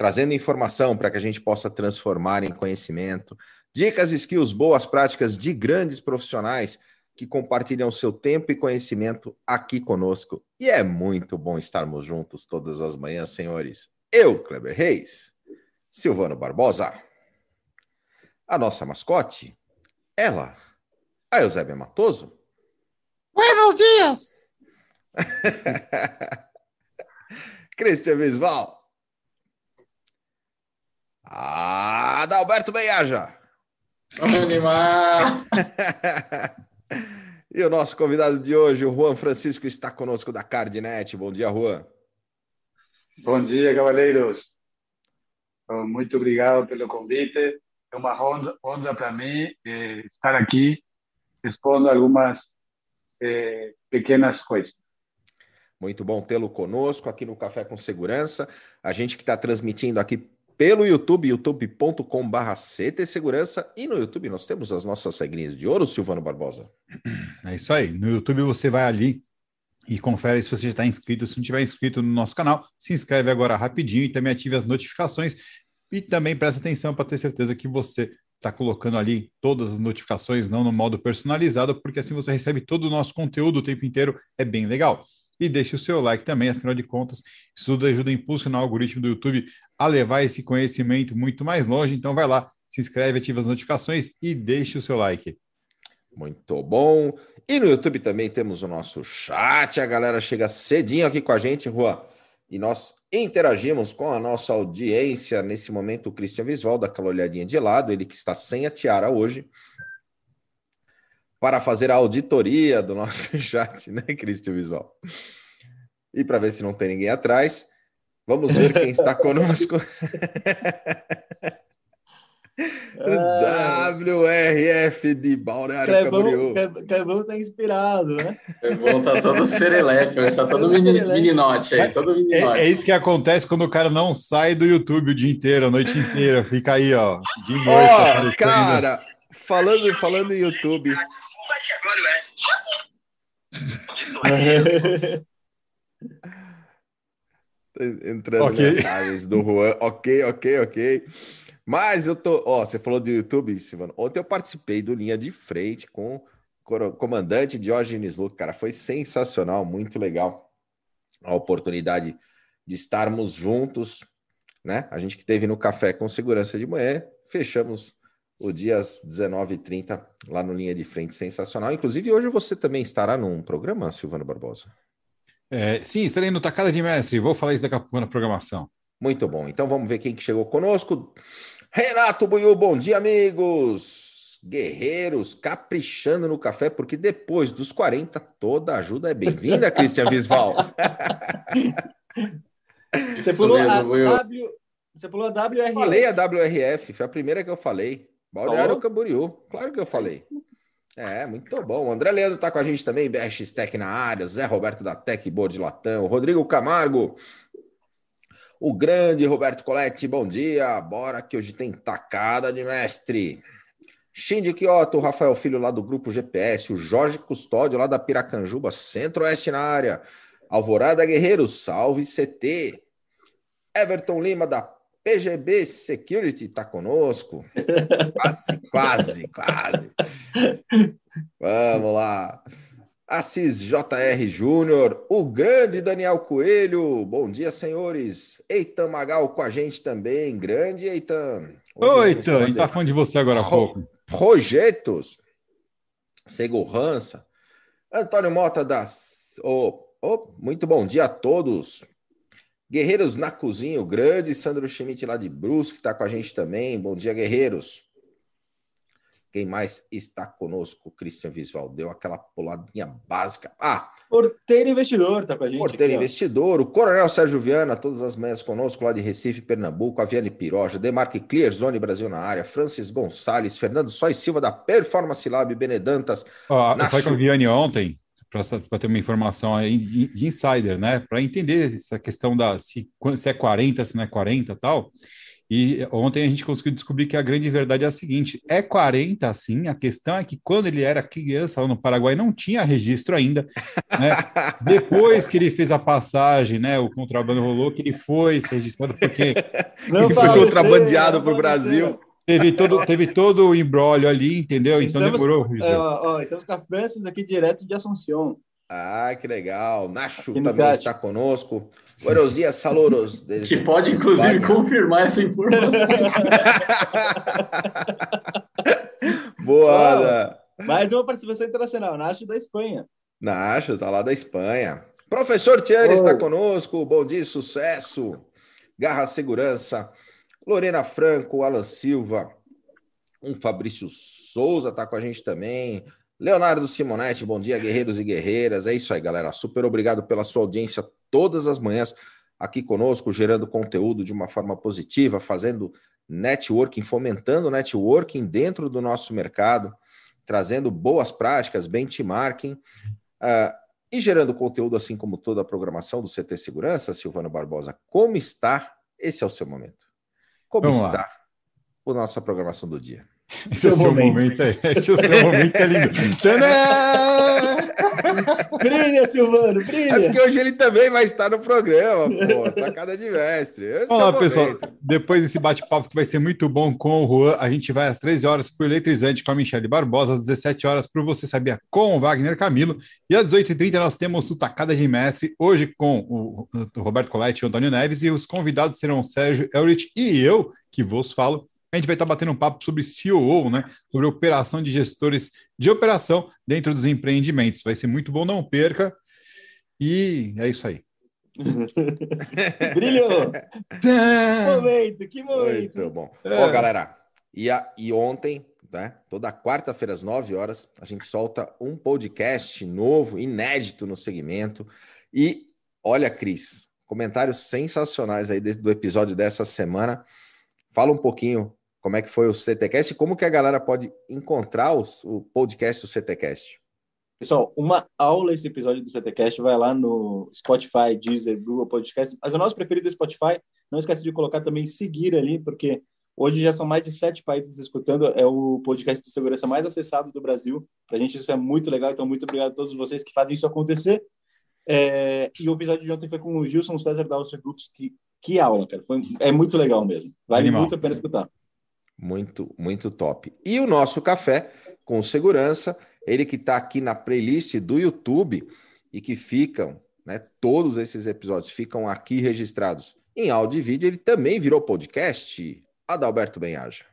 trazendo informação para que a gente possa transformar em conhecimento, dicas, skills, boas práticas de grandes profissionais que compartilham seu tempo e conhecimento aqui conosco. E é muito bom estarmos juntos todas as manhãs, senhores. Eu, Kleber Reis, Silvano Barbosa, a nossa mascote, ela, a Eusébia Matoso. Buenos dias! Cristian Visval. Adalberto Beiaja. Animal! e o nosso convidado de hoje, o Juan Francisco, está conosco da Cardnet. Bom dia, Juan. Bom dia, cavaleiros. Muito obrigado pelo convite. É uma honra, honra para mim eh, estar aqui expondo algumas eh, pequenas coisas. Muito bom tê-lo conosco aqui no Café com Segurança. A gente que está transmitindo aqui pelo YouTube, youtube.com.br CT Segurança. E no YouTube nós temos as nossas regrinhas de ouro, Silvano Barbosa. É isso aí. No YouTube você vai ali e confere se você já está inscrito. Se não tiver inscrito no nosso canal, se inscreve agora rapidinho e também ative as notificações. E também presta atenção para ter certeza que você está colocando ali todas as notificações, não no modo personalizado, porque assim você recebe todo o nosso conteúdo o tempo inteiro. É bem legal e deixe o seu like também, afinal de contas, isso tudo ajuda a impulsionar o algoritmo do YouTube a levar esse conhecimento muito mais longe. Então vai lá, se inscreve, ativa as notificações e deixe o seu like. Muito bom. E no YouTube também temos o nosso chat. A galera chega cedinho aqui com a gente, Juan. E nós interagimos com a nossa audiência. Nesse momento, o Cristian Visval, daquela olhadinha de lado, ele que está sem a tiara hoje, para fazer a auditoria do nosso chat, né, Cristian Visual? E para ver se não tem ninguém atrás, vamos ver quem está conosco. WRF de Balneário Camboriú. Clebão tá inspirado, né? Clebão tá todo serelepe, está todo mini, mininote aí, todo mininote. É, é, isso que acontece quando o cara não sai do YouTube o dia inteiro, a noite inteira, fica aí, ó, de noite. Ó, oh, cara, falando, falando em YouTube, agora, Entrando okay. mensagens do Juan. Ok, ok, ok. Mas eu tô. Ó, você falou do YouTube, Silvano. Ontem eu participei do Linha de Frente com o comandante Diógenes Luke. Cara, foi sensacional, muito legal a oportunidade de estarmos juntos, né? A gente que teve no café com segurança de manhã, fechamos o dia às 19h30, lá no Linha de Frente, sensacional. Inclusive, hoje você também estará num programa, Silvano Barbosa. É, sim, estarei no Tacada de Mestre, vou falar isso daqui a pouco na programação. Muito bom, então vamos ver quem que chegou conosco. Renato Buiu, bom dia, amigos! Guerreiros, caprichando no café, porque depois dos 40, toda ajuda é bem-vinda, Cristian Visval. Você pulou, a w... Você pulou a WRF. Falei a WRF, foi a primeira que eu falei. Balneário Camboriú, claro que eu falei. É, muito bom. O André Leandro está com a gente também, BRX Tech na área, Zé Roberto da Tech Boa de Latão, Rodrigo Camargo, o grande Roberto Coletti, bom dia. Bora que hoje tem tacada de mestre. Shindy Kioto, o Rafael Filho lá do grupo GPS, o Jorge Custódio lá da Piracanjuba, Centro-Oeste na área. Alvorada Guerreiro, salve CT. Everton Lima da PGB Security está conosco. quase, quase, quase. Vamos lá. Assis JR Júnior, o grande Daniel Coelho. Bom dia, senhores. Eitan Magal com a gente também. Grande Eitan. Oi, Eitan. A gente tá falando de você agora há pouco. Projetos. Segurança. Antônio Mota das. Oh, oh, muito bom dia a todos. Guerreiros na Cozinha, o grande Sandro Schmidt lá de Brusque está com a gente também. Bom dia, guerreiros. Quem mais está conosco? Christian Visual deu aquela puladinha básica. Ah, Porteiro Investidor está com a gente. Porteiro aqui, Investidor, o Coronel Sérgio Viana, todas as manhãs conosco, lá de Recife, Pernambuco, a Viane Piroja, Demarque Clear, Zone Brasil na área, Francis Gonçalves, Fernando Sois Silva da Performance Lab, Benedantas. Ó, eu falei com a Viane ontem, para ter uma informação aí de, de insider, né? Para entender essa questão da se, se é 40, se não é 40 tal. E ontem a gente conseguiu descobrir que a grande verdade é a seguinte: é 40, sim. A questão é que quando ele era criança lá no Paraguai não tinha registro ainda. Né? Depois que ele fez a passagem, né? O contrabando rolou, que ele foi se registrado porque não ele foi contrabandeado para o Brasil. Teve todo, teve todo o embrólio ali, entendeu? Então estamos, demorou. É, ó, estamos com a Francis aqui direto de Assunção. Ah, que legal. Nacho também está conosco. Buenos dias, saludos. Que pode, inclusive, Espanha. confirmar essa informação. Boa, oh, Mais uma participação internacional. Nacho da Espanha. Nacho, tá lá da Espanha. Professor oh. está conosco. Bom dia, sucesso. Garra Segurança. Lorena Franco, Alan Silva. Um Fabrício Souza está com a gente também. Leonardo Simonetti, bom dia, guerreiros e guerreiras. É isso aí, galera. Super obrigado pela sua audiência todas as manhãs aqui conosco, gerando conteúdo de uma forma positiva, fazendo networking, fomentando networking dentro do nosso mercado, trazendo boas práticas, benchmarking uh, e gerando conteúdo, assim como toda a programação do CT Segurança, Silvano Barbosa. Como está? Esse é o seu momento. Como Vamos está lá. a nossa programação do dia? Esse é o seu momento. momento aí. Esse é o seu momento é lindo. brilha, Silvano, brilha. É porque hoje ele também vai estar no programa, pô. Tacada de mestre. Esse Olá, é pessoal. Depois desse bate-papo que vai ser muito bom com o Juan, a gente vai às 13 horas para o Eletrizante com a Michelle Barbosa, às 17 horas para Você Sabia com o Wagner Camilo. E às 18h30 nós temos o Tacada de Mestre, hoje com o, o Roberto Coletti e o Antônio Neves. E os convidados serão o Sérgio Elrich e eu, que vos falo a gente vai estar batendo um papo sobre COO, né? Sobre operação de gestores de operação dentro dos empreendimentos. Vai ser muito bom, não perca. E é isso aí. Brilhou! que momento, que momento. Muito bom. É. Ó, galera, e, a, e ontem, né, toda quarta-feira às 9 horas, a gente solta um podcast novo, inédito no segmento. E olha, Cris, comentários sensacionais aí do episódio dessa semana. Fala um pouquinho como é que foi o CTcast e como que a galera pode encontrar os, o podcast do CTcast. Pessoal, uma aula esse episódio do CTcast vai lá no Spotify, Deezer, Google Podcast, mas o nosso preferido é Spotify. Não esquece de colocar também seguir ali, porque hoje já são mais de sete países escutando. É o podcast de segurança mais acessado do Brasil. Para a gente isso é muito legal, então muito obrigado a todos vocês que fazem isso acontecer. É, e o episódio de ontem foi com o Gilson César da Austria Groups. Que, que aula, cara. Foi, é muito legal mesmo. Vale Animal. muito a pena escutar. Muito, muito top. E o nosso café com segurança, ele que está aqui na playlist do YouTube e que ficam, né? Todos esses episódios ficam aqui registrados em áudio e vídeo. Ele também virou podcast. Adalberto Benhaja.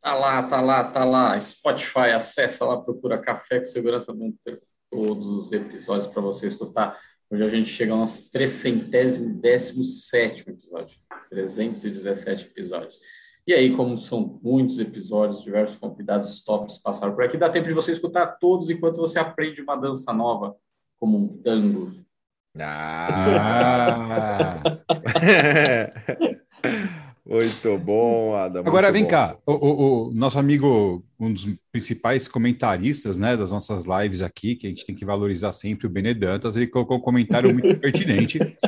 Tá lá, tá lá, tá lá. Spotify, acessa lá, procura Café com Segurança, vão ter todos os episódios para você escutar. Hoje a gente chega ao nosso 317 episódio. 317 episódios. E aí, como são muitos episódios, diversos convidados tops passaram por aqui, dá tempo de você escutar todos enquanto você aprende uma dança nova, como um tango. Ah! muito bom, Adam. Agora vem bom. cá, o, o, o, nosso amigo, um dos principais comentaristas né, das nossas lives aqui, que a gente tem que valorizar sempre, o Benedantas, ele colocou um comentário muito pertinente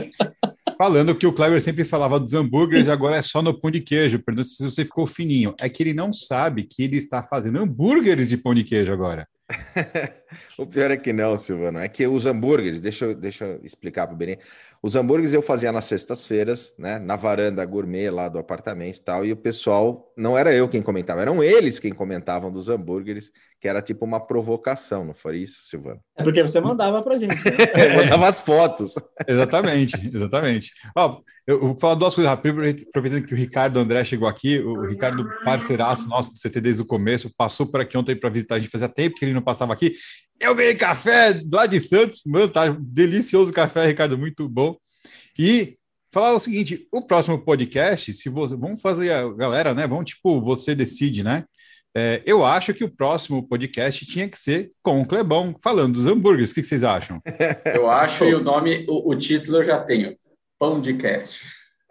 falando que o Kleber sempre falava dos hambúrgueres, agora é só no pão de queijo. Pergunta se você ficou fininho. É que ele não sabe que ele está fazendo hambúrgueres de pão de queijo agora. o pior é que não, Silvano. É que os hambúrgueres, deixa eu, deixa eu explicar para o Benê. Os hambúrgueres eu fazia nas sextas-feiras, né? Na varanda gourmet lá do apartamento e tal. E o pessoal, não era eu quem comentava, eram eles quem comentavam dos hambúrgueres, que era tipo uma provocação, não foi isso, Silvano? É porque você mandava pra gente. Né? É. mandava as fotos. exatamente, exatamente. Ó, eu vou falar duas coisas rápidas, aproveitando que o Ricardo André chegou aqui, o Ricardo, parceiraço nosso do CT desde o começo, passou por aqui ontem para visitar a gente, fazia tempo que ele não passava aqui. Eu ganhei café lá de Santos, mano, tá delicioso o café, Ricardo, muito bom. E falar o seguinte: o próximo podcast, se você. Vamos fazer a galera, né? Vamos, tipo, você decide, né? É, eu acho que o próximo podcast tinha que ser com o Clebão, falando dos hambúrgueres. O que, que vocês acham? Eu acho, e o nome, o, o título eu já tenho. Pão de cast.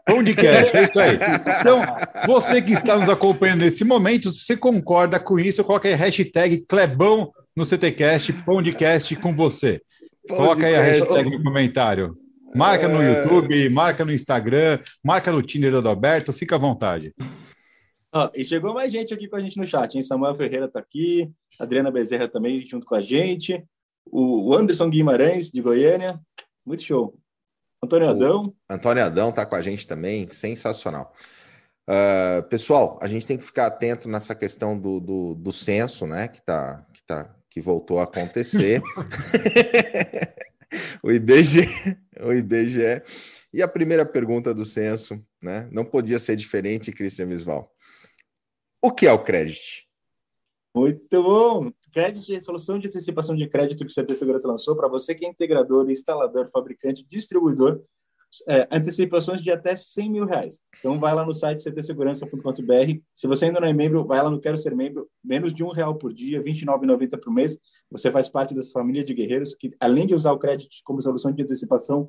Pão de cast, é isso aí. Então, você que está nos acompanhando nesse momento, se você concorda com isso, coloca aí hashtag Clebão no CTCast, Pão de Cast com você. Coloca aí a hashtag no comentário. Marca no É. YouTube, marca no Instagram, marca no Tinder do Adalberto, fica à vontade. Ó, e chegou mais gente aqui com a gente no chat, hein? Samuel Ferreira tá aqui, Adriana Bezerra também junto com a gente, o o Anderson Guimarães, de Goiânia, muito show. Antônio O- Adão, Antônio Adão está com a gente também, sensacional. Ah, pessoal, a gente tem que ficar atento nessa questão do, do, do censo, né? Que, tá, que, tá, que voltou a acontecer. o IBGE, o IBGE. E a primeira pergunta do censo, né? Não podia ser diferente, Cristian Visval. O que é o crédito? muito bom. Crédito é a solução de antecipação de crédito que o CT Segurança lançou para você que é integrador, instalador, fabricante, distribuidor, é, antecipações de até 100 mil reais. Então, vai lá no site ctsegurança.com.br. Se você ainda não é membro, vai lá no Quero Ser Membro. Menos de um real por dia, R$ 29,90 por mês. Você faz parte dessa família de guerreiros que, além de usar o crédito como solução de antecipação,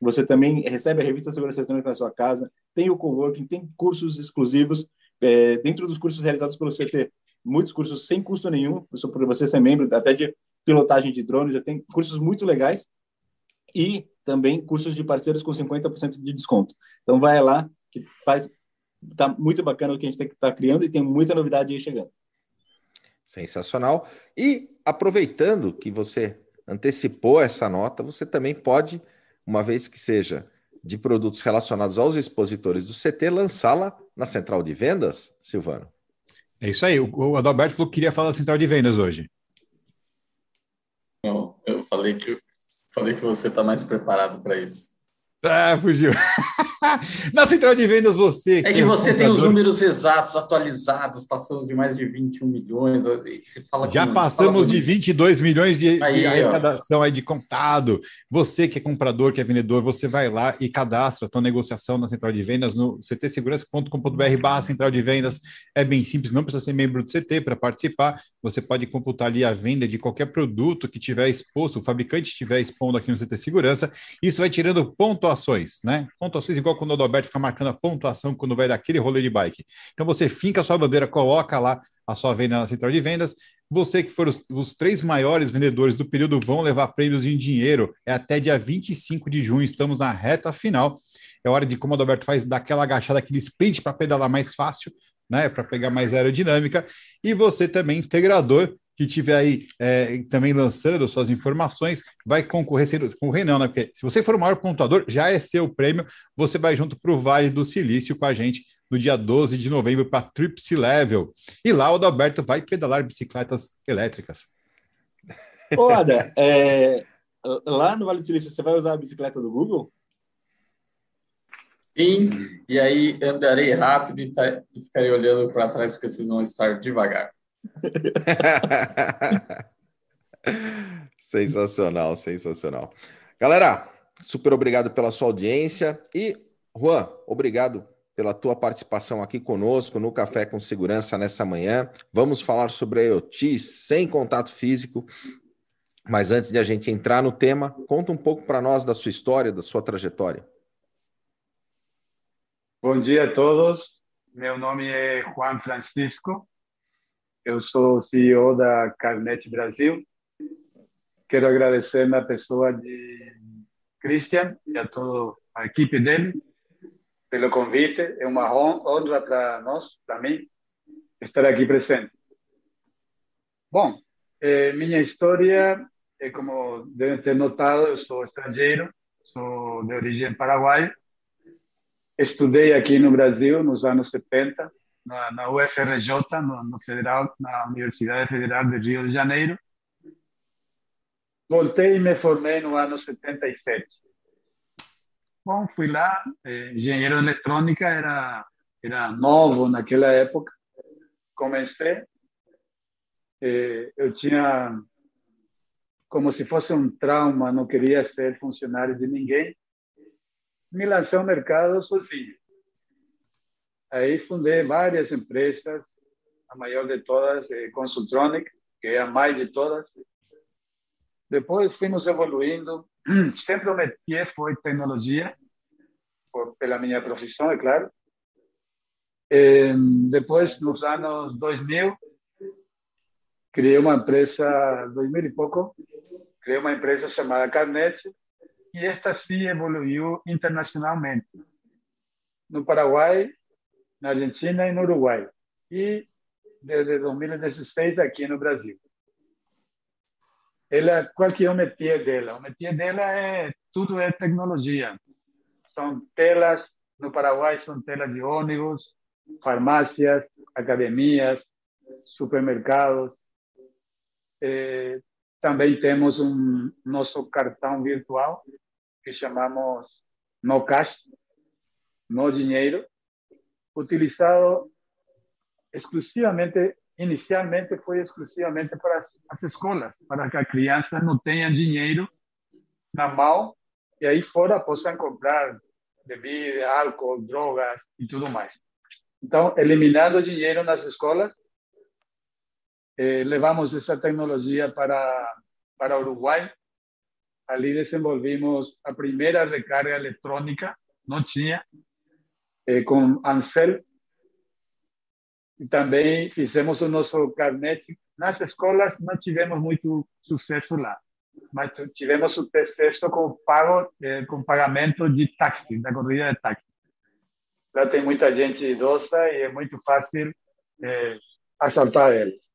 você também recebe a revista Segurança Eletrônica na sua casa, tem o coworking, tem cursos exclusivos. É, dentro dos cursos realizados pelo CT, muitos cursos sem custo nenhum, só por você ser membro, até de pilotagem de drone, já tem cursos muito legais e também cursos de parceiros com 50% de desconto. Então vai lá, que faz tá muito bacana o que a gente tem que estar criando e tem muita novidade aí chegando. Sensacional. E aproveitando que você antecipou essa nota, você também pode, uma vez que seja de produtos relacionados aos expositores do CT, lançá-la na central de vendas, Silvano. É isso aí. O, o Adalberto falou que queria falar da central de vendas hoje. Não, eu falei que, falei que você está mais preparado para isso. Ah, fugiu. Na central de vendas, você. É que é um você tem os números exatos, atualizados, passamos de mais de 21 milhões. Você fala Já com- passamos fala de bonito. 22 milhões de, Aí, de arrecadação aí de contado. Você que é comprador, que é vendedor, você vai lá e cadastra a tua negociação na central de vendas no ctsegurança.com.br barra central de vendas. É bem simples, não precisa ser membro do CT para participar. Você pode computar ali a venda de qualquer produto que tiver exposto, o fabricante estiver expondo aqui no CT Segurança. Isso vai tirando pontuações, né? Pontuações igual quando o Adalberto fica marcando a pontuação quando vai daquele rolê de bike. Então você finca a sua bandeira, coloca lá a sua venda na central de vendas. Você que for os, os três maiores vendedores do período vão levar prêmios em dinheiro. É até dia 25 de junho, estamos na reta final. É hora de, como o Adalberto faz, dar aquela agachada, aquele sprint para pedalar mais fácil, né? Para pegar mais aerodinâmica. E você também, integrador, que estiver aí é, também lançando suas informações, vai concorrer, sendo, concorrer não, né? Porque se você for o maior pontuador, já é seu prêmio, você vai junto para o Vale do Silício com a gente no dia 12 de novembro para Tripsy Level. E lá o Adalberto vai pedalar bicicletas elétricas. Ô, Ada, é, lá no Vale do Silício, você vai usar a bicicleta do Google? Sim, e aí andarei rápido e, tá- e ficarei olhando para trás porque vocês vão estar devagar. sensacional, sensacional. Galera, super obrigado pela sua audiência e Juan, obrigado pela tua participação aqui conosco no Café com Segurança nessa manhã. Vamos falar sobre a IoT sem contato físico. Mas antes de a gente entrar no tema, conta um pouco para nós da sua história, da sua trajetória. Bom dia a todos. Meu nome é Juan Francisco. Eu sou CEO da Carnet Brasil. Quero agradecer na pessoa de Christian e a toda a equipe dele pelo convite. É uma hon- honra para nós, para mim, estar aqui presente. Bom, eh, minha história, é como devem ter notado, eu sou estrangeiro, sou de origem paraguaia. Estudei aqui no Brasil nos anos 70, na, na UFRJ, no, no Federal, na Universidade Federal de Rio de Janeiro. Voltei e me formei no ano 77. Bom, fui lá, eh, engenheiro de eletrônica, era, era novo naquela época. Comecei, eh, eu tinha como se fosse um trauma, não queria ser funcionário de ninguém me lancei ao mercado sozinho. Aí fundei várias empresas, a maior de todas, é Consultronic, que é a mais de todas. Depois fomos evoluindo. Sempre o métier foi tecnologia, por, pela minha profissão, é claro. E, depois, nos anos 2000, criei uma empresa, 2000 e pouco, criei uma empresa chamada Carnet, e esta sim evoluiu internacionalmente. No Paraguai, na Argentina e no Uruguai. E desde 2016 aqui no Brasil. Ela, qual que é o métier dela? O métier dela é tudo é tecnologia. São telas no Paraguai são telas de ônibus, farmácias, academias, supermercados. Eh, também temos um nosso cartão virtual que chamamos no cash, no dinheiro, utilizado exclusivamente, inicialmente foi exclusivamente para as escolas, para que a criança não tenha dinheiro na mão e aí fora possam comprar bebida, álcool, drogas e tudo mais. Então, eliminando o dinheiro nas escolas, eh, levamos essa tecnologia para para Uruguai. Ali desenvolvimos a primeira recarga eletrônica, não tinha, eh, com Ansel. E também fizemos o nosso carnet. Nas escolas não tivemos muito sucesso lá, mas tivemos sucesso com pago, eh, com pagamento de táxi, da corrida de táxi. Lá tem muita gente idosa e é muito fácil eh, assaltar eles.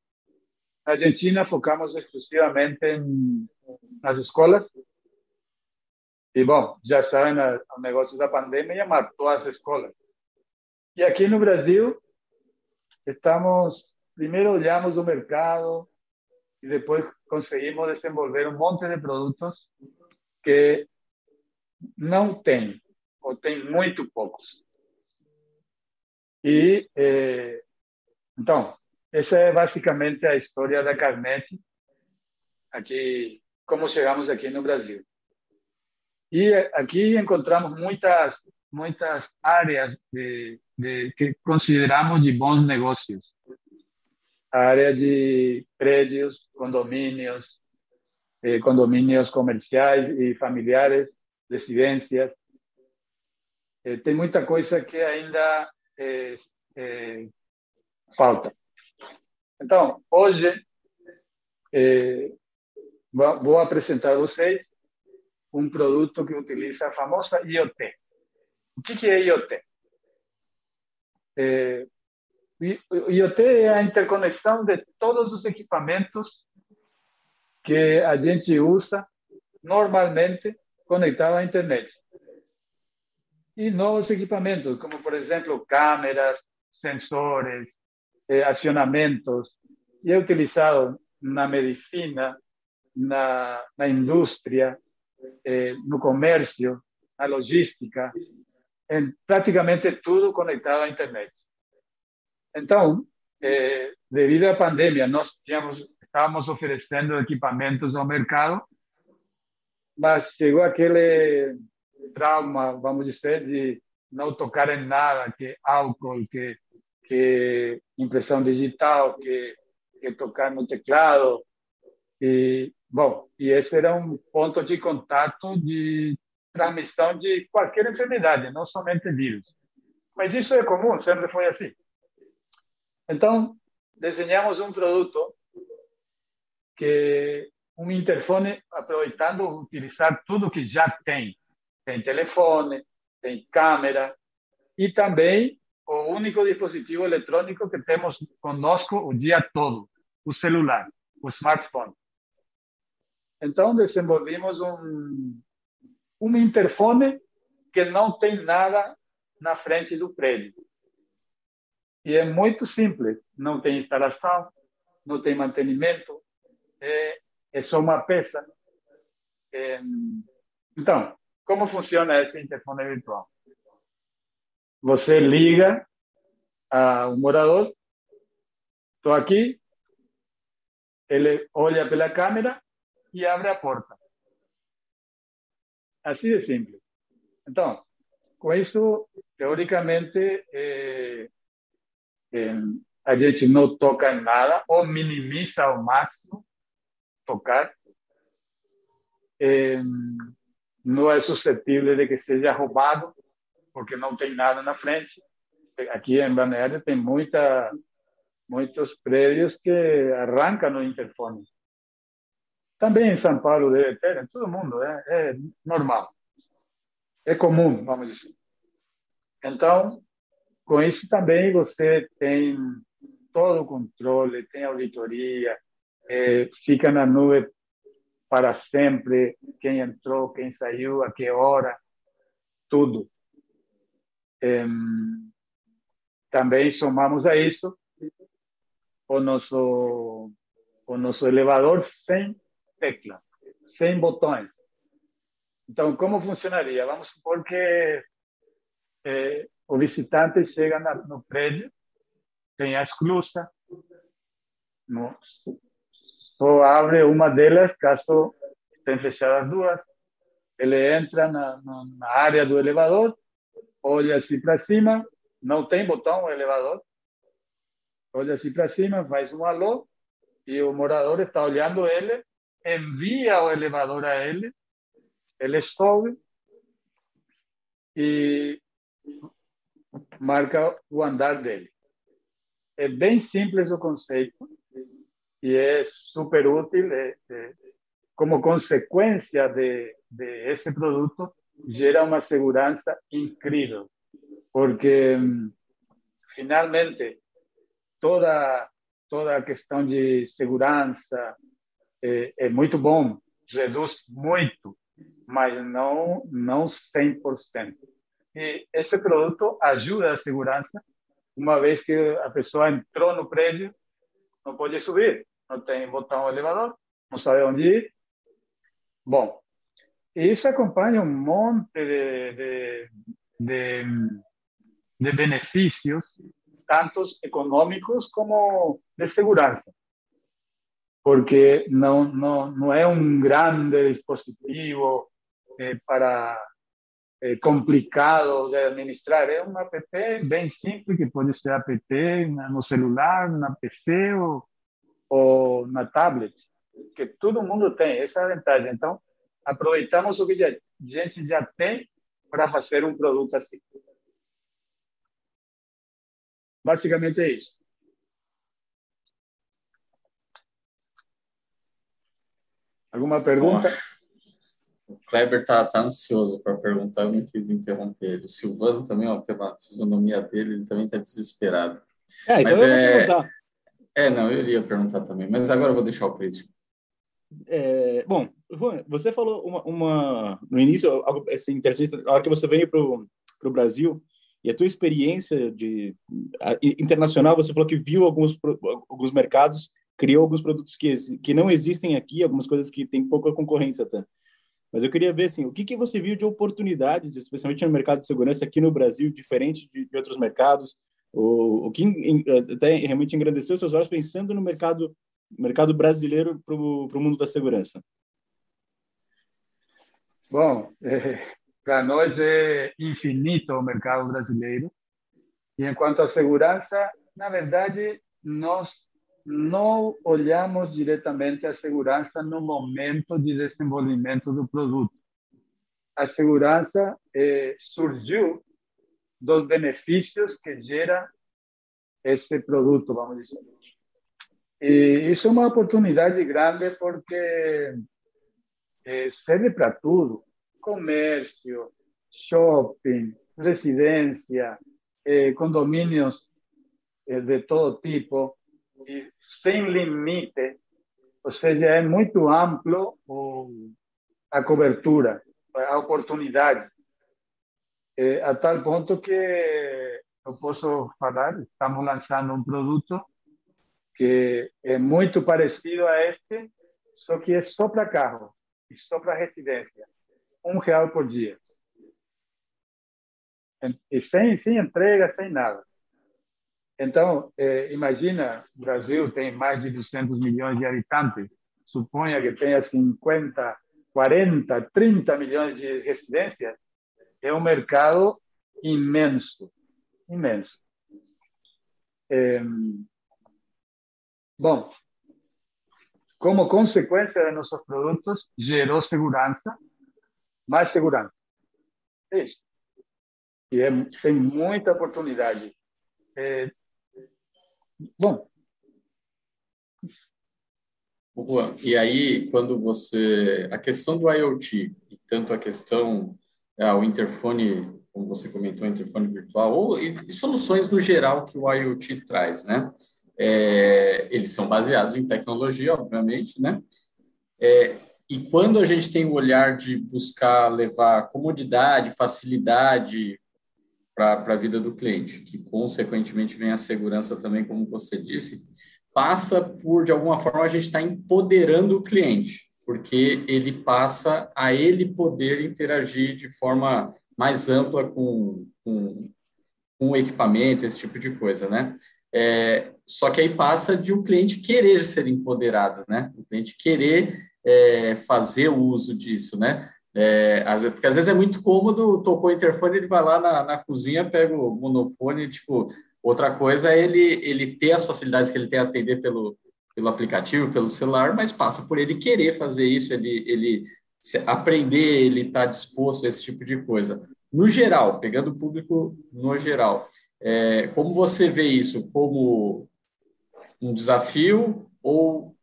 Na Argentina focamos exclusivamente em, nas escolas e, bom, já sabem, o negócio da pandemia matou as escolas. E aqui no Brasil, estamos, primeiro olhamos o mercado e depois conseguimos desenvolver um monte de produtos que não tem, ou tem muito poucos. E, eh, então, essa é basicamente a história da Carnet, aqui, como chegamos aqui no Brasil. E aqui encontramos muitas muitas áreas de, de, que consideramos de bons negócios. A área de prédios, condomínios, eh, condomínios comerciais e familiares, residências. Eh, tem muita coisa que ainda eh, falta. Então, hoje, vou apresentar a vocês um produto que utiliza famosa IoT. O que, que é IoT? É, IoT é a interconexão de todos os equipamentos que a gente usa normalmente conectado à internet. E novos equipamentos, como, por exemplo, câmeras, sensores, eh, acionamentos, e é utilizado na medicina, na, na indústria, eh, no comércio, na logística, em praticamente tudo conectado à internet. Então, eh, devido à pandemia, nós tínhamos, estávamos oferecendo equipamentos ao mercado, mas chegou aquele trauma, vamos dizer, de não tocar em nada, que álcool, que, que impressão digital, que, que tocar no teclado. E, bom, e esse era um ponto de contato de transmissão de qualquer enfermidade, não somente vírus. Mas isso é comum, sempre foi assim. Então, desenhamos um produto que um interfone aproveitando utilizar tudo que já tem. Tem telefone, tem câmera e também o único dispositivo eletrônico que temos conosco o dia todo, o celular, o smartphone. Então, desenvolvimos um, um interfone que não tem nada na frente do prédio. E é muito simples, não tem instalação, não tem mantenimento, é, é só uma peça. É, então, como funciona esse interfone virtual? Você liga ao morador, estou aqui, ele olha pela câmera e abre a porta. Assim de simples. Então, com isso, teoricamente, eh, eh, a gente não toca em nada ou minimiza ao máximo tocar. É, não é suscetível de que seja roubado, porque não tem nada na frente. Aqui em Balneário tem muita, muitos prédios que arrancam no interfone. Também em São Paulo deve ter, em todo mundo, é, é normal. É comum, vamos dizer. Então, com isso também você tem todo o controle, tem auditoria, é, fica na nuvem para sempre quem entrou, quem saiu, a que hora, tudo. É, também somamos a isso o nosso o nosso elevador sem tecla, sem botões. Então, como funcionaria? Vamos supor que é, o visitante chega no prédio, tem a esclusa, no, só abre uma delas caso estejam fechadas duas. Ele entra na, na área do elevador, olha assim para cima, não tem botão o elevador, olha assim para cima, faz um alô e o morador está olhando ele, envia o elevador a ele, ele sobe e marca o andar dele. É bem simples o conceito e é super útil. É, é, como consequência de, de esse produto, gera uma segurança incrível, porque finalmente toda toda a questão de segurança é, é muito bom, reduz muito, mas não não 100%. E esse produto ajuda a segurança, uma vez que a pessoa entrou no prédio, não pode subir, não tem botão elevador, não sabe onde ir. Bom, isso acompanha um monte de, de, de, de benefícios, tanto econômicos como de segurança porque não, não, não é um grande dispositivo eh, para é, complicado de administrar. É um app bem simples, que pode ser app no celular, na PC ou, ou na tablet, que todo mundo tem, essa é a vantagem. Então, aproveitamos o que a gente já tem para fazer um produto assim. Basicamente é isso. Alguma pergunta? O Kleber tá, tá ansioso para perguntar, eu não quis interromper ele. O Silvano também, ó, pela fisionomia dele, ele também está desesperado. É, então mas eu é... vou perguntar. É, não, eu iria perguntar também, mas agora eu vou deixar o crítico. É, bom, Juan, você falou uma, uma, no início algo assim, interessante, na hora que você veio para o Brasil e a tua experiência de a, internacional, você falou que viu alguns alguns mercados, criou alguns produtos que que não existem aqui, algumas coisas que têm pouca concorrência até. Mas eu queria ver assim, o que, que você viu de oportunidades, especialmente no mercado de segurança aqui no Brasil, diferente de, de outros mercados, o, o que até realmente engrandeceu seus olhos pensando no mercado mercado brasileiro para o mundo da segurança? Bom, é, para nós é infinito o mercado brasileiro. E enquanto à segurança, na verdade, nós não olhamos diretamente a segurança no momento de desenvolvimento do produto. A segurança eh, surgiu dos benefícios que gera esse produto, vamos dizer. E isso é uma oportunidade grande porque eh, serve para tudo: comércio, shopping, residência, eh, condomínios eh, de todo tipo sem limite, ou seja, é muito amplo a cobertura, a oportunidade, é, a tal ponto que eu posso falar, estamos lançando um produto que é muito parecido a este, só que é só para carro e só para residência, um real por dia. E sem, sem entrega, sem nada. Então, eh, imagina, o Brasil tem mais de 200 milhões de habitantes, suponha que tenha 50, 40, 30 milhões de residências, é um mercado imenso, imenso. Eh, Bom, como consequência de nossos produtos, gerou segurança, mais segurança. É isso. E é, tem muita oportunidade. É, bom. Juan, e aí, quando você. A questão do IoT, e tanto a questão. Ah, o interfone, como você comentou, interfone virtual, ou, e, e soluções no geral que o IoT traz, né? É, eles são baseados em tecnologia, obviamente, né? É, e quando a gente tem o olhar de buscar levar comodidade, facilidade para a vida do cliente, que consequentemente vem a segurança também, como você disse, passa por, de alguma forma, a gente está empoderando o cliente, porque ele passa a ele poder interagir de forma mais ampla com, com, com o equipamento, esse tipo de coisa, né? É, só que aí passa de o cliente querer ser empoderado, né? O cliente querer é, fazer o uso disso, né? É, porque às vezes é muito cômodo, tocou o interfone, ele vai lá na, na cozinha, pega o monofone, tipo, outra coisa é ele, ele ter as facilidades que ele tem a atender pelo, pelo aplicativo, pelo celular, mas passa por ele querer fazer isso, ele, ele aprender, ele está disposto a esse tipo de coisa. No geral, pegando o público no geral, é, como você vê isso? Como um desafio ou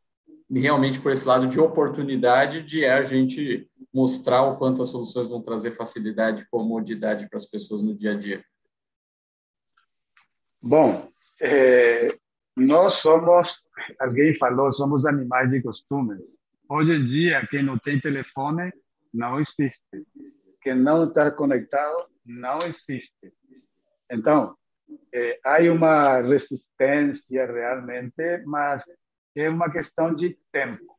realmente por esse lado de oportunidade de a gente mostrar o quanto as soluções vão trazer facilidade e comodidade para as pessoas no dia a dia? Bom, é, nós somos, alguém falou, somos animais de costume. Hoje em dia, quem não tem telefone não existe. Quem não está conectado não existe. Então, é, há uma resistência realmente, mas é uma questão de tempo.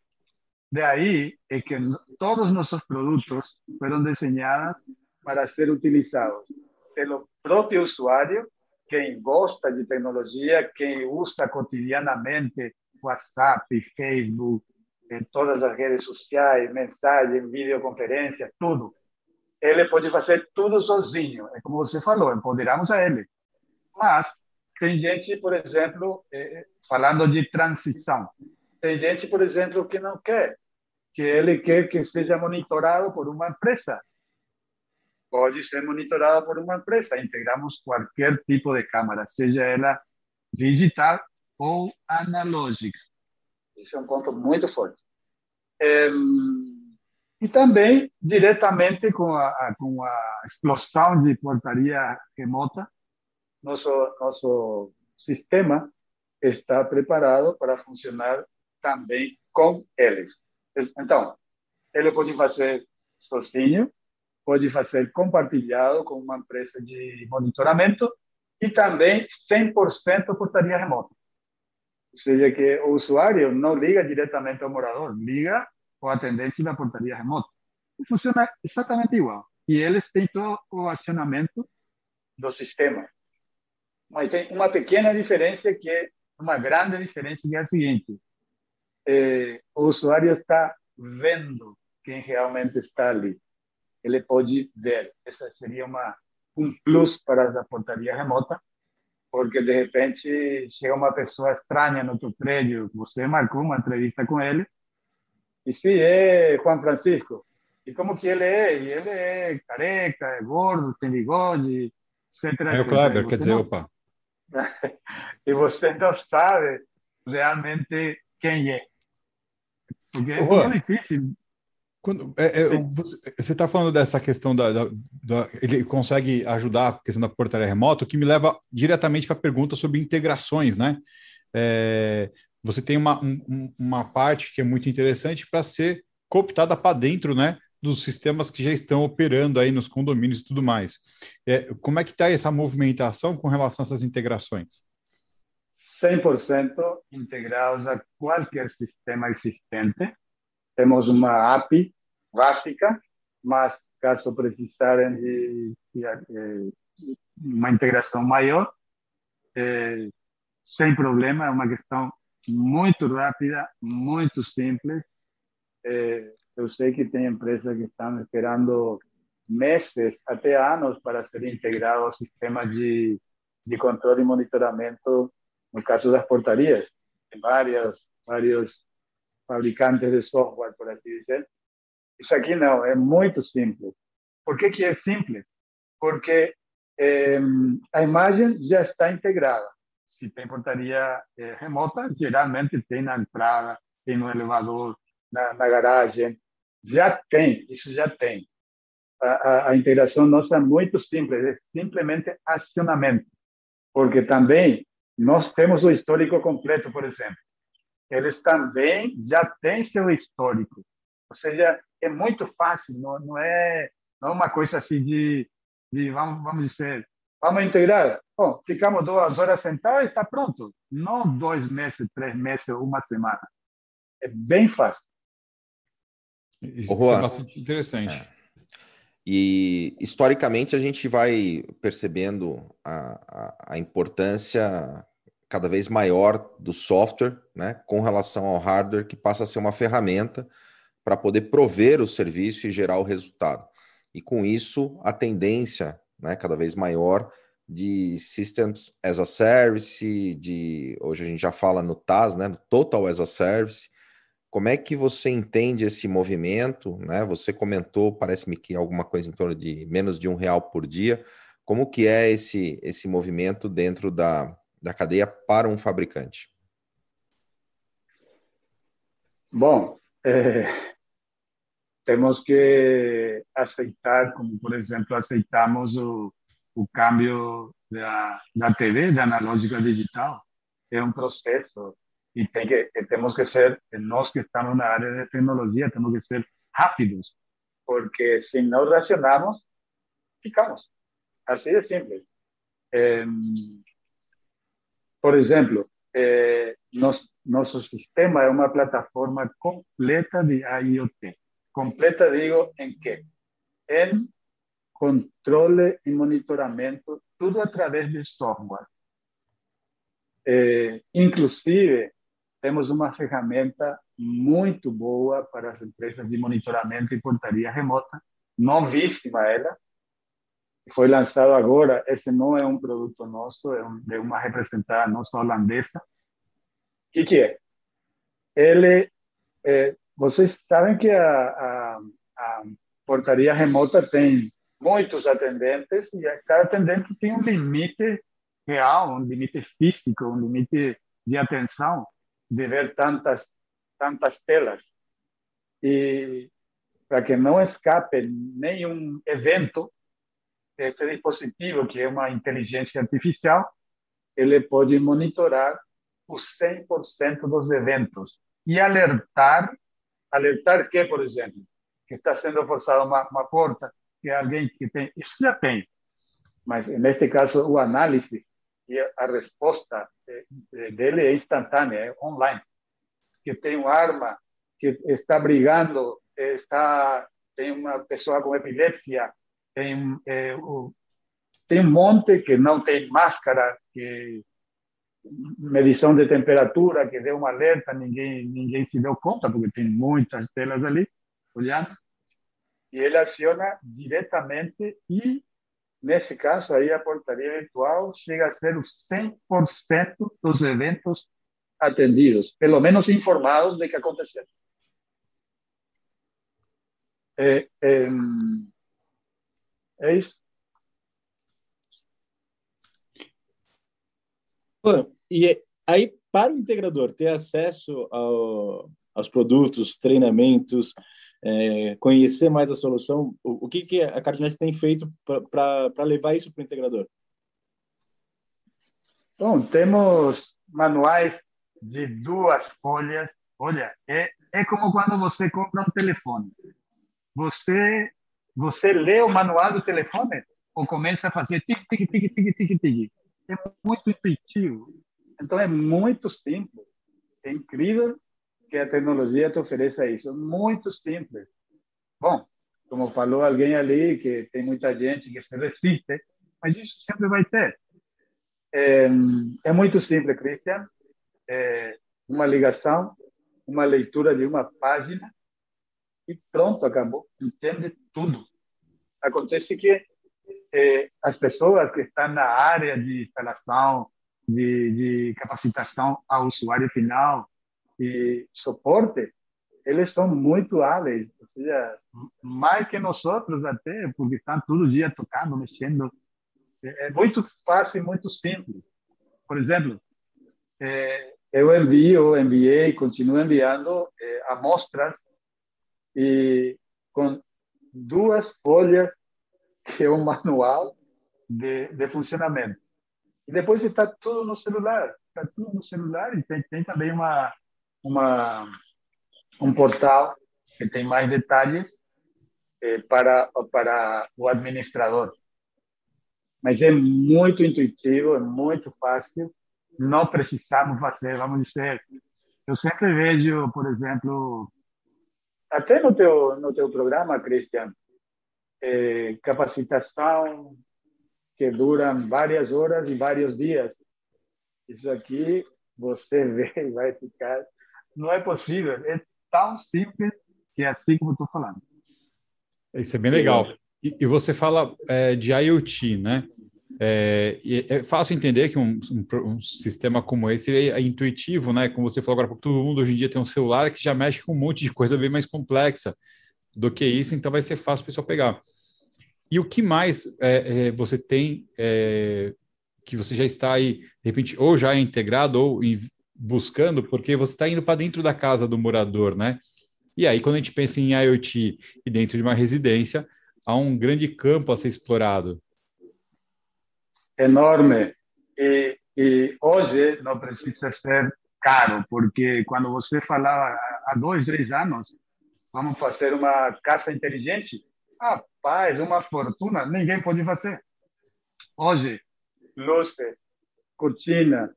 De ahí es que todos nuestros productos fueron diseñados para ser utilizados pelo próprio usuário, quem gosta de tecnologia, quem usa cotidianamente WhatsApp, Facebook, eh, todas as redes sociais, mensagens, videoconferência, tudo. Ele pode fazer tudo sozinho. É como você falou, empoderamos a ele. Mas tem gente, por exemplo, eh, falando de transição. Tem gente, por exemplo, que não quer que ele quer que seja monitorado por uma empresa. Pode ser monitorado por uma empresa. Integramos qualquer tipo de câmera, seja ela digital ou analógica. Esse é um ponto muito forte. É, e também, diretamente com a, com a explosão de portaria remota, nosso, nosso sistema está preparado para funcionar também com eles. Então, ele pode fazer sozinho, pode fazer compartilhado com uma empresa de monitoramento e também 100% portaria remota. Ou seja, que o usuário não liga diretamente ao morador, liga ao atendente da portaria remota. Funciona exatamente igual. E eles têm todo o acionamento do sistema. Mas tem uma pequena diferença que é uma grande diferença que é a seguinte: eh, o usuário está vendo quem realmente está ali. Ele pode ver. Essa seria uma um plus para a portaria remota, porque de repente chega uma pessoa estranha no teu prédio, você marcou uma entrevista com ele, e se é Juan Francisco, e como que ele é? E ele é careca, é gordo, tem bigode, etc. É o Kleber, quer dizer, não... opa. e você não sabe realmente quem é. Porque é Juan, difícil. Quando, é, é, você está falando dessa questão da, da, da, Ele consegue ajudar a questão da portaria remota, o que me leva diretamente para a pergunta sobre integrações, né? É, você tem uma, um, uma parte que é muito interessante para ser cooptada para dentro, né? Dos sistemas que já estão operando aí nos condomínios e tudo mais. É, como é que está essa movimentação com relação a essas integrações? 100% integrados a qualquer sistema existente. Temos uma API básica, mas caso precisarem de, de, de uma integração é, sem problema, é uma questão muito rápida, muito simples. É, eu sei que tem empresas que estão esperando meses, até anos, para ser integrado ao sistema de, de controle e monitoramento no caso das portarias. vários, vários fabricantes de software, por assim dizer. Isso aqui não, é muito simples. Por que, que é simples? Porque eh, a imagem já está integrada. Se tem portaria eh, remota, geralmente tem na entrada, tem no elevador, na, na garagem. Já tem, isso já tem. A, a, a, integração nossa é muito simples, é simplesmente acionamento. Porque também nós temos o histórico completo, por exemplo. Eles também já têm seu histórico. Ou seja, é muito fácil, não, não, é, não é uma coisa assim de, de vamos, vamos dizer, vamos integrar. Bom, ficamos duas horas sentados e está pronto. Não dois meses, três meses, uma semana. É bem fácil. Isso, isso é bastante interessante. É. E historicamente a gente vai percebendo a, a, a, importância cada vez maior do software, né, com relação ao hardware, que passa a ser uma ferramenta para poder prover o serviço e gerar o resultado. E com isso, a tendência, né, cada vez maior de Systems as a Service, de hoje a gente já fala no TAS, né, no Total as a Service, como é que você entende esse movimento? Né? Você comentou, parece-me que alguma coisa em torno de menos de um real por dia. Como que é esse, esse movimento dentro da, da cadeia para um fabricante? Bom, é, temos que aceitar, como por exemplo aceitamos o, o câmbio da, da TV, da analógica digital. É um processo y que, tenemos que ser, los que estamos en la área de tecnología, tenemos que ser rápidos, porque si no reaccionamos, ficamos. Así de simple. Eh, por ejemplo, eh, nos, nuestro sistema es una plataforma completa de IoT. Completa digo en qué? En controle y monitoramiento, todo a través de software. Eh, inclusive, temos uma ferramenta muito boa para as empresas de monitoramento e portaria remota, novíssima ela, foi lançado agora. Esse não é um produto nosso, é, um, é uma representada nossa holandesa. O que, que é? Ele, é, vocês sabem que a, a, a portaria remota tem muitos atendentes e cada atendente tem um limite real, um limite físico, um limite de atenção de ver tantas, tantas telas. E para que não escape nenhum evento, este dispositivo, que é uma inteligência artificial, ele pode monitorar os 100% dos eventos e alertar, alertar que, por exemplo, que está sendo forçada uma, uma porta, que alguém que tem, isso já tem, mas neste caso o análise e a resposta dele é instantânea, é online. Que tem uma arma, que está brigando, está tem uma pessoa com epilepsia, tem é, o, tem um monte que não tem máscara, que medição de temperatura, que deu um alerta, ninguém ninguém se deu conta porque tem muitas telas ali olhando. E ele aciona diretamente e Nesse caso, aí a portaria virtual chega a ser os 100% dos eventos atendidos, pelo menos informados de que aconteceram. É, é, é isso. E aí, para o integrador ter acesso ao, aos produtos, treinamentos, é, conhecer mais a solução, o, o que, que a Cardinete tem feito para levar isso para o integrador? Bom, temos manuais de duas folhas. Olha, é, é como quando você compra um telefone. Você você lê o manual do telefone ou começa a fazer tic tic tic tic tic tic. É muito intuitivo. Então é muito simples. É incrível que a tecnologia te ofereça isso. Muito simples. Bom, como falou alguém ali, que tem muita gente que se resiste, mas isso sempre vai ter. É, é muito simples, Christian. É uma ligação, uma leitura de uma página e pronto, acabou. Entende tudo. Acontece que é, as pessoas que estão na área de instalação, de, de capacitação ao usuário final e suporte, eles são muito hábeis, ou seja, mais que nós outros até, porque estão todo dia tocando, mexendo. É muito fácil, muito simples. Por exemplo, é, eu envio, enviei, continuo enviando é, amostras e com duas folhas que é um manual de, de funcionamento. E depois está tudo no celular, está tudo no celular e tem, tem também uma uma um portal que tem mais detalhes eh, para para o administrador. Mas é muito intuitivo, é muito fácil. Não precisamos fazer, vamos dizer. Eu sempre vejo, por exemplo, até no teu no teu programa, Christian, eh, capacitação que duram várias horas e vários dias. Isso aqui você vê e vai ficar. Não é possível. É tão simples que é assim como estou falando. Isso é bem legal. E, e você fala é, de IoT, né? É, é, fácil entender que um, um, um, sistema como esse é intuitivo, né? Como você falou agora, todo mundo hoje em dia tem um celular que já mexe com um monte de coisa bem mais complexa do que isso, então vai ser fácil o pessoal pegar. E o que mais é, é, você tem é, que você já está aí, de repente, ou já é integrado ou em, buscando, porque você está indo para dentro da casa do morador, né? E aí, quando a gente pensa em IoT e dentro de uma residência, há um grande campo a ser explorado. Enorme. E, e hoje não precisa ser caro, porque quando você falava há dois, três anos, vamos fazer uma casa inteligente, Rapaz, uma fortuna, ninguém pode fazer. Hoje, luzes, cortina,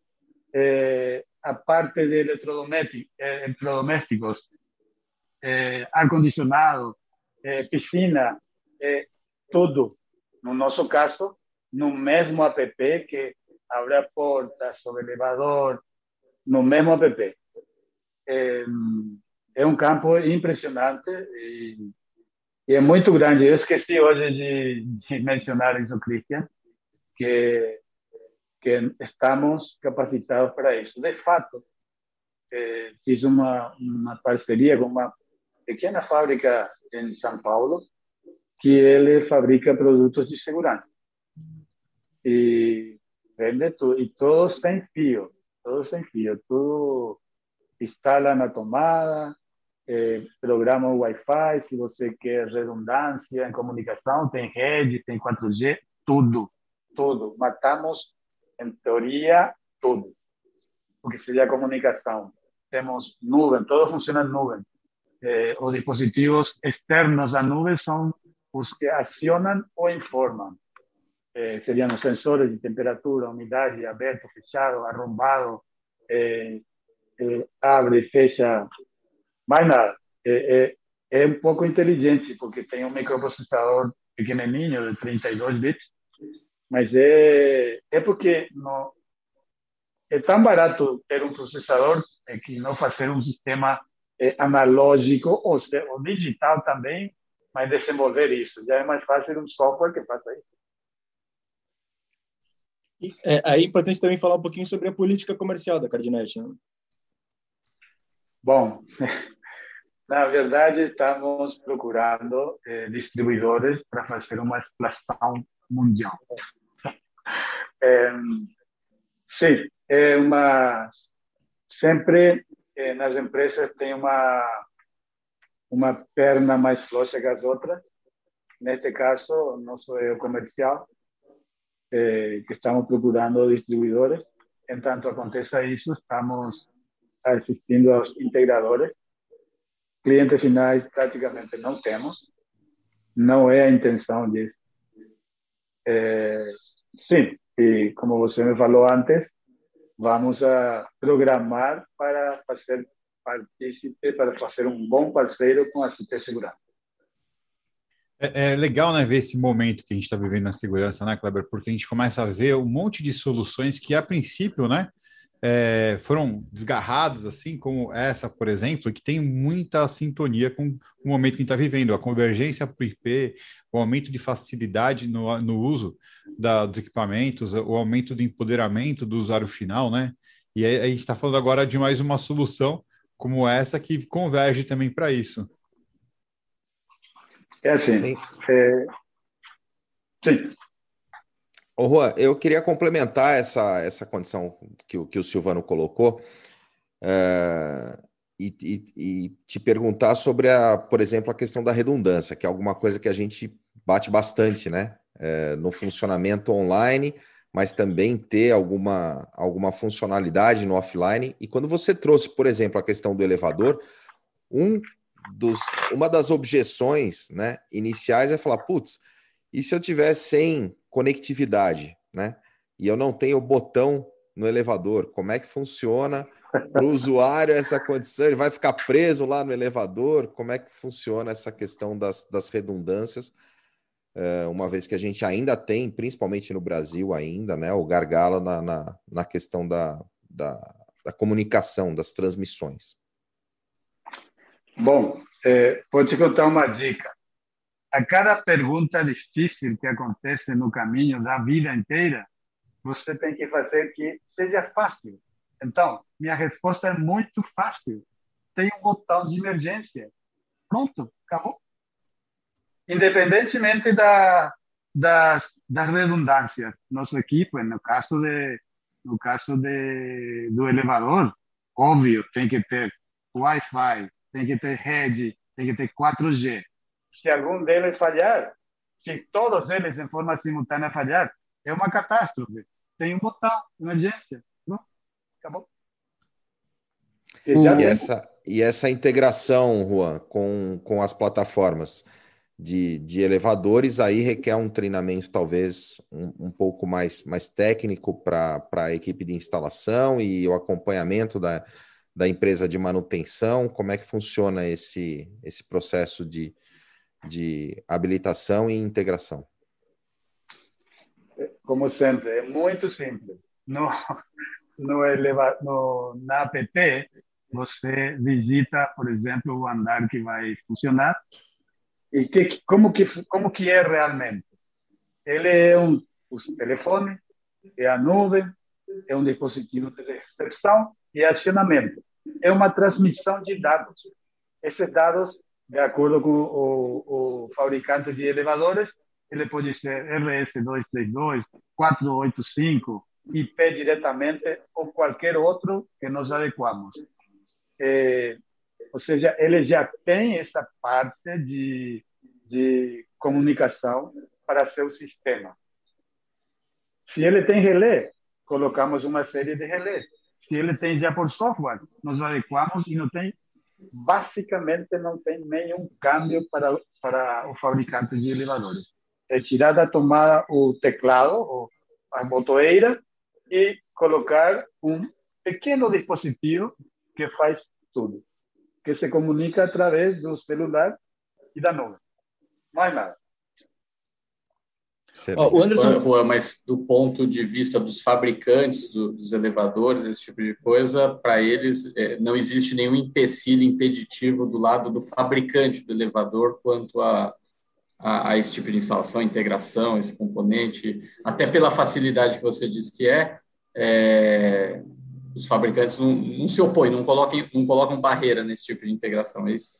eh, a parte de eh, eletrodomésticos eh, ar-condicionado, eh, piscina, tudo. No nosso caso, no mesmo app que abre a porta, sobre elevador, no mesmo app. É, um campo impressionante e é muito grande. Eu esqueci hoje de, de mencionar isso, Cristian, que, que estamos capacitados para isso. De fato, eh, fiz uma, uma parceria com uma pequena fábrica em São Paulo que ele fabrica produtos de segurança. E vende tudo, e todo sem fio, todo sem fio, tudo instala na tomada, eh, programa Wi-Fi, se você quer redundância em comunicação, tem rede, tem 4G, tudo, tudo. Matamos, em teoria, tudo. O que seria comunicação. Temos nuvem, tudo funciona em nuvem. Eh, os dispositivos externos da nuvem são os que acionam ou informam. Eh, seriam os sensores de temperatura, umidade, aberto, fechado, arrombado, eh, eh abre, fecha mais nada. É, é, é um pouco inteligente, porque tem um microprocessador pequenininho, de 32 bits, mas é, é porque não, é tão barato ter um processador é que não fazer um sistema é, analógico ou, ou digital também, mas desenvolver isso. Já é mais fácil um software que faça isso. É, é importante também falar um pouquinho sobre a política comercial da Cardinet. Né? Bom, Na verdade, estamos procurando eh, distribuidores para fazer uma expansão mundial. É, sim, é uma sempre eh, nas empresas tem uma uma perna mais floxa que as outras. Neste caso, nosso é o comercial, eh, que estamos procurando distribuidores. Enquanto aconteça isso, estamos assistindo aos integradores Clientes finais praticamente não temos, não é a intenção disso. É, sim, e como você me falou antes, vamos a programar para fazer partícipe, para fazer um bom parceiro com a CT Segurança. É, é, legal, né, ver esse momento que a gente está vivendo na segurança, né, Kleber? Porque a gente começa a ver um monte de soluções que, a princípio, né, é, foram desgarrados, assim como essa, por exemplo, que tem muita sintonia com o momento que a gente está vivendo, a convergência para o IP, o aumento de facilidade no, no uso da, dos equipamentos, o aumento do empoderamento do usuário final, né? E aí, a gente está falando agora de mais uma solução como essa que converge também para isso. É assim. Sim. É... Sim. Ô, Juan, eu queria complementar essa, essa condição que, que o Silvano colocou é, e, e, e, te perguntar sobre, a, por exemplo, a questão da redundância, que é alguma coisa que a gente bate bastante, né? É, no funcionamento online, mas também ter alguma, alguma funcionalidade no offline. E quando você trouxe, por exemplo, a questão do elevador, um dos, uma das objeções né, iniciais é falar, putz, e se eu tiver sem conectividade, né? E eu não tenho botão no elevador, como é que funciona para o usuário essa condição? Ele vai ficar preso lá no elevador? Como é que funciona essa questão das, das redundâncias? É, uma vez que a gente ainda tem, principalmente no Brasil ainda, né, o gargalo na, na, na questão da, da, da, comunicação, das transmissões. Bom, é, vou te contar uma dica a cada pergunta difícil que acontece no caminho da vida inteira, você tem que fazer que seja fácil. Então, minha resposta é muito fácil. Tem um botão de emergência. Pronto, acabou. Independentemente da, das, das redundâncias, nosso equipe, no caso de no caso de, do elevador, óbvio, tem que ter Wi-Fi, tem que ter rede, tem que ter 4G se algum deles falhar, se todos eles em forma simultânea falhar, é uma catástrofe. Tem um botão, emergência. Não, acabou. E, e essa, e essa integração, Juan, com, com as plataformas de, de elevadores, aí requer um treinamento talvez um, um pouco mais, mais técnico para a equipe de instalação e o acompanhamento da, da empresa de manutenção. Como é que funciona esse, esse processo de, de habilitação e integração? Como sempre, é muito simples. No, no, eleva, no, na app, você digita, por exemplo, o andar que vai funcionar e que, como, que, como que é realmente. Ele é um telefone, é a nuvem, é um dispositivo de recepção e acionamento. É uma transmissão de dados. Esses dados de acordo com o, o fabricante de elevadores, ele pode ser RS232, 485, IP diretamente ou qualquer outro que nós adequamos. É, ou seja, ele já tem essa parte de, de comunicação para seu sistema. Se ele tem relé, colocamos uma série de relés. Se ele tem já por software, nós adequamos e não tem basicamente não tem nenhum câmbio para, para o fabricante de elevadores. É tirar da tomada o teclado, a botoeira, e colocar um pequeno dispositivo que faz tudo, que se comunica através do celular e da nuvem. Mais nada. Oh, o Anderson... Mas do ponto de vista dos fabricantes dos elevadores, esse tipo de coisa, para eles é, não existe nenhum empecilho impeditivo do lado do fabricante do elevador quanto a, a, a, esse tipo de instalação, integração, esse componente, até pela facilidade que você disse que é, é os fabricantes não, não, se opõem, não colocam, não colocam barreira nesse tipo de integração, é isso?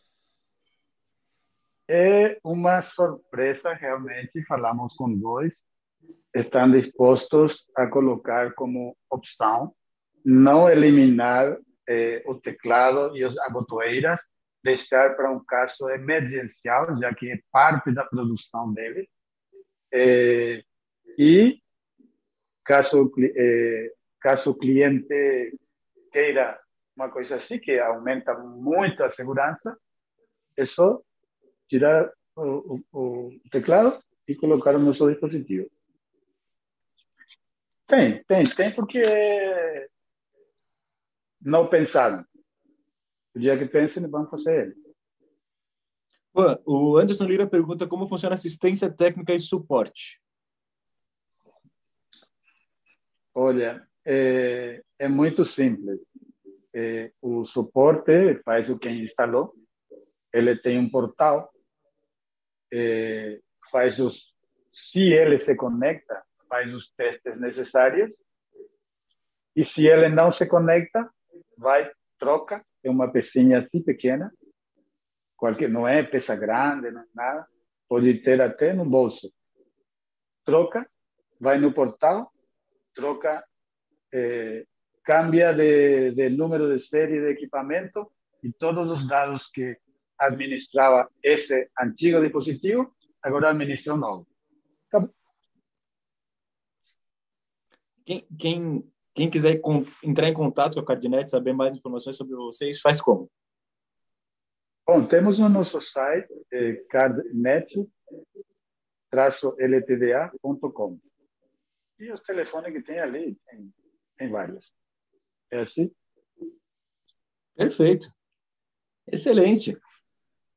É uma surpresa realmente. Falamos com dois, estão dispostos a colocar como opção não eliminar eh, o teclado e as botoeiras, deixar para um caso emergencial, já que é parte da produção dele. Eh, e caso eh, caso o cliente queira uma coisa assim que aumenta muito a segurança, só tirar o, o, o teclado e colocar no seu dispositivo. Tem, tem, tem, porque não pensaram. O dia que pensem, vão fazer ele. O Anderson Lira pergunta como funciona assistência técnica e suporte. Olha, é, é muito simples. É, o suporte faz o que instalou. Ele tem um portal eh, faz os, se ele se conecta, faz os testes necessários. E se ele não se conecta, vai, troca, é uma pecinha assim pequena, qualquer, não é peça grande, não é nada, pode ter até no bolso. Troca, vai no portal, troca, eh, cambia de, de número de série de equipamento e todos os dados que administrava esse antigo dispositivo, agora administra um novo. Quem, quem, quem quiser entrar em contato com a Cardnet, saber mais informações sobre vocês, faz como? Bom, temos no nosso site é, cardnet-ltda.com. E os telefones que tem ali, tem, tem vários. É assim? Perfeito. Excelente.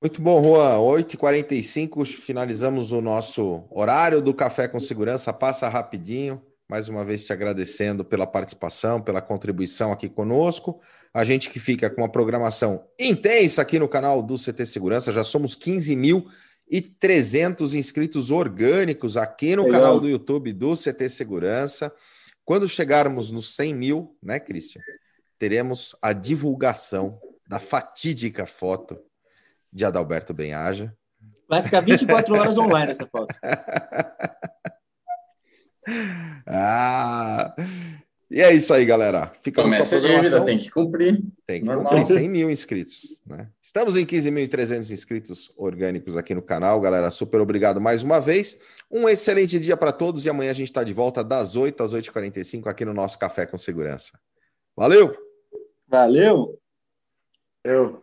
Muito bom, Juan. 8h45, finalizamos o nosso horário do Café com Segurança. Passa rapidinho. Mais uma vez te agradecendo pela participação, pela contribuição aqui conosco. A gente que fica com uma programação intensa aqui no canal do CT Segurança, já somos 15.300 inscritos orgânicos aqui no Legal. canal do YouTube do CT Segurança. Quando chegarmos nos 100 mil, né, Christian? Teremos a divulgação da fatídica foto de Adalberto Benhaja. Vai ficar 24 horas online essa foto. ah, e é isso aí, galera. Ficamos Começa com a dívida, tem que cumprir. Tem que Normal. cumprir 100 mil inscritos. Né? Estamos em 15.300 inscritos orgânicos aqui no canal, galera. Super obrigado mais uma vez. Um excelente dia para todos e amanhã a gente está de volta das 8 às 8h45 aqui no nosso Café com Segurança. Valeu! Valeu! Eu.